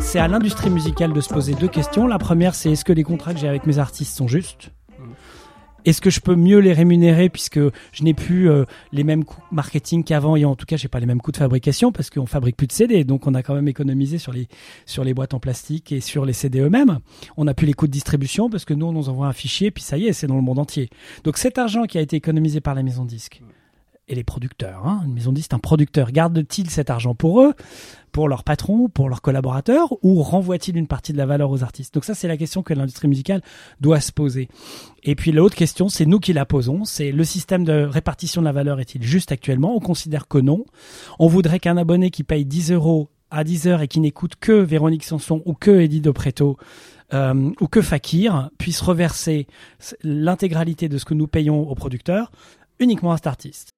C'est à l'industrie musicale de se poser deux questions. La première, c'est est-ce que les contrats que j'ai avec mes artistes sont justes Est-ce que je peux mieux les rémunérer puisque je n'ai plus euh, les mêmes coûts marketing qu'avant et en tout cas j'ai pas les mêmes coûts de fabrication parce qu'on fabrique plus de CD donc on a quand même économisé sur les sur les boîtes en plastique et sur les CD eux-mêmes. On n'a plus les coûts de distribution parce que nous on nous envoie un fichier puis ça y est c'est dans le monde entier. Donc cet argent qui a été économisé par la maison de disque et les producteurs, hein, une maison de disque un producteur, garde-t-il cet argent pour eux pour leurs patrons, pour leurs collaborateurs, ou renvoie-t-il une partie de la valeur aux artistes? Donc ça, c'est la question que l'industrie musicale doit se poser. Et puis l'autre question, c'est nous qui la posons, c'est le système de répartition de la valeur est-il juste actuellement? On considère que non. On voudrait qu'un abonné qui paye 10 euros à 10 heures et qui n'écoute que Véronique Sanson ou que Eddie Dopreto euh, ou que Fakir puisse reverser l'intégralité de ce que nous payons aux producteurs uniquement à cet artiste.